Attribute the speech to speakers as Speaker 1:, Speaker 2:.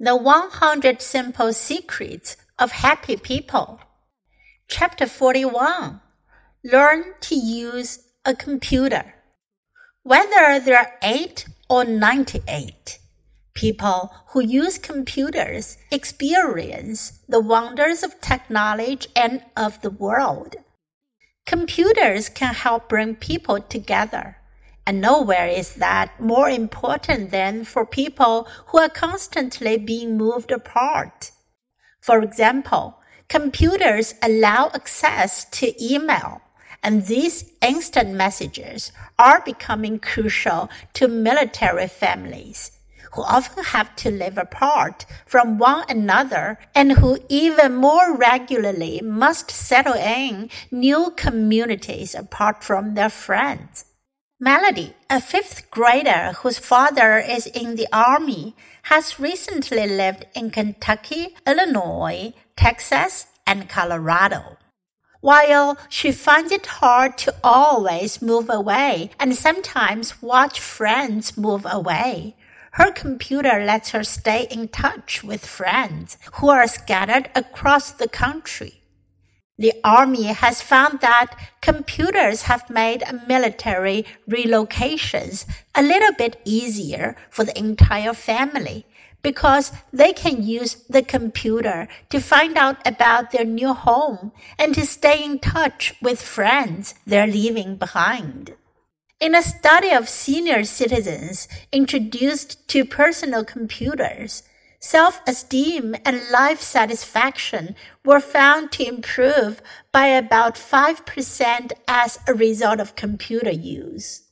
Speaker 1: The 100 Simple Secrets of Happy People. Chapter 41 Learn to use a computer. Whether there are 8 or 98, people who use computers experience the wonders of technology and of the world. Computers can help bring people together and nowhere is that more important than for people who are constantly being moved apart. For example, computers allow access to email, and these instant messages are becoming crucial to military families who often have to live apart from one another and who even more regularly must settle in new communities apart from their friends. Melody, a fifth grader whose father is in the army, has recently lived in Kentucky, Illinois, Texas, and Colorado. While she finds it hard to always move away and sometimes watch friends move away, her computer lets her stay in touch with friends who are scattered across the country. The army has found that computers have made military relocations a little bit easier for the entire family because they can use the computer to find out about their new home and to stay in touch with friends they're leaving behind. In a study of senior citizens introduced to personal computers, self-esteem and life satisfaction were found to improve by about 5% as a result of computer use.